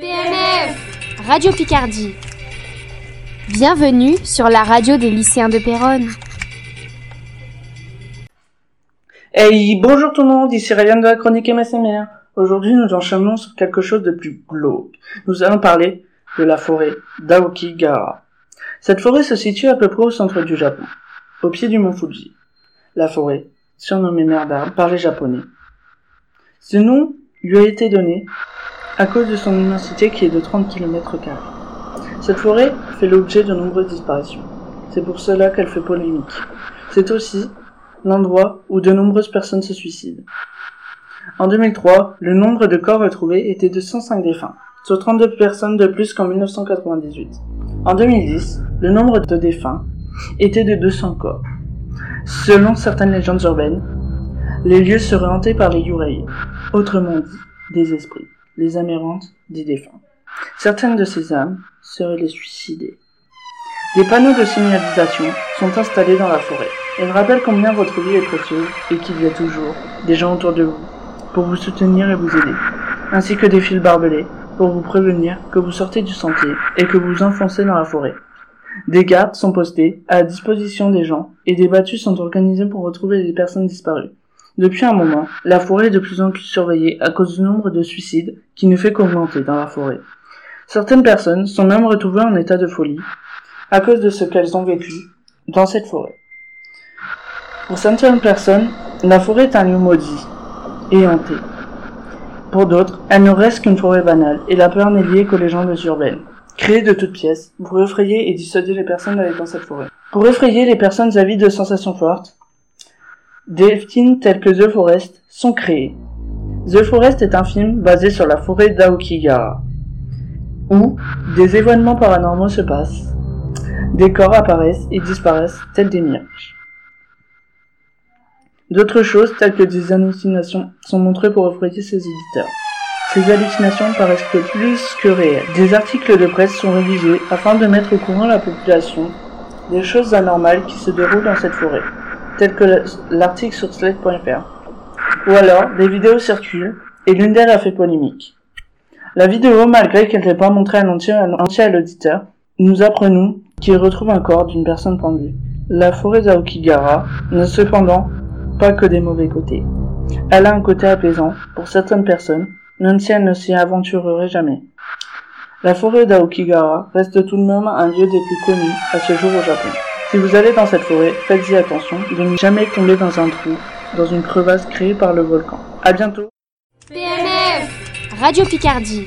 PNF Radio Picardie. Bienvenue sur la radio des lycéens de Péronne. Hey, bonjour tout le monde, ici Ryan de la chronique MSMR. Aujourd'hui, nous enchaînons sur quelque chose de plus glauque. Nous allons parler de la forêt d'Aokigahara. Cette forêt se situe à peu près au centre du Japon, au pied du mont Fuji. La forêt, surnommée mer d'arbres par les Japonais. Ce nom lui a été donné à cause de son immensité qui est de 30 km. Cette forêt fait l'objet de nombreuses disparitions. C'est pour cela qu'elle fait polémique. C'est aussi l'endroit où de nombreuses personnes se suicident. En 2003, le nombre de corps retrouvés était de 105 défunts, soit 32 personnes de plus qu'en 1998. En 2010, le nombre de défunts était de 200 corps. Selon certaines légendes urbaines, les lieux seraient hantés par les yurei, autrement dit, des esprits, les amérantes des défunts. Certaines de ces âmes seraient les suicidées. Des panneaux de signalisation sont installés dans la forêt. Ils rappellent combien votre vie est précieuse et qu'il y a toujours des gens autour de vous pour vous soutenir et vous aider, ainsi que des fils barbelés pour vous prévenir que vous sortez du sentier et que vous enfoncez dans la forêt. Des gardes sont postés à disposition des gens et des battues sont organisées pour retrouver les personnes disparues. Depuis un moment, la forêt est de plus en plus surveillée à cause du nombre de suicides qui ne fait qu'augmenter dans la forêt. Certaines personnes sont même retrouvées en état de folie à cause de ce qu'elles ont vécu dans cette forêt. Pour certaines personnes, la forêt est un lieu maudit et hanté. Pour d'autres, elle ne reste qu'une forêt banale et la peur n'est liée qu'aux légendes urbaines. Créées de toutes pièces pour effrayer et dissuader les personnes d'aller dans cette forêt. Pour effrayer les personnes avides de sensations fortes, des films tels que The Forest sont créés. The Forest est un film basé sur la forêt d'Aokigahara, où des événements paranormaux se passent, des corps apparaissent et disparaissent tels des mirages. D'autres choses, telles que des hallucinations, sont montrées pour effrayer ses éditeurs. Ces hallucinations paraissent plus que réelles. Des articles de presse sont rédigés afin de mettre au courant la population des choses anormales qui se déroulent dans cette forêt, telles que l'article sur Slate.fr. Ou alors, des vidéos circulent, et l'une d'elles a fait polémique. La vidéo, malgré qu'elle n'ait pas montré un entier, à l'auditeur, nous apprenons qu'il retrouve un corps d'une personne pendue. La forêt d'Aokigahara n'a cependant pas que des mauvais côtés. Elle a un côté apaisant pour certaines personnes, même si elle ne s'y aventurerait jamais. La forêt d'Aokigahara reste tout de même un lieu des plus connus à ce jour au Japon. Si vous allez dans cette forêt, faites-y attention de ne jamais tomber dans un trou, dans une crevasse créée par le volcan. À bientôt PNF Radio Picardie.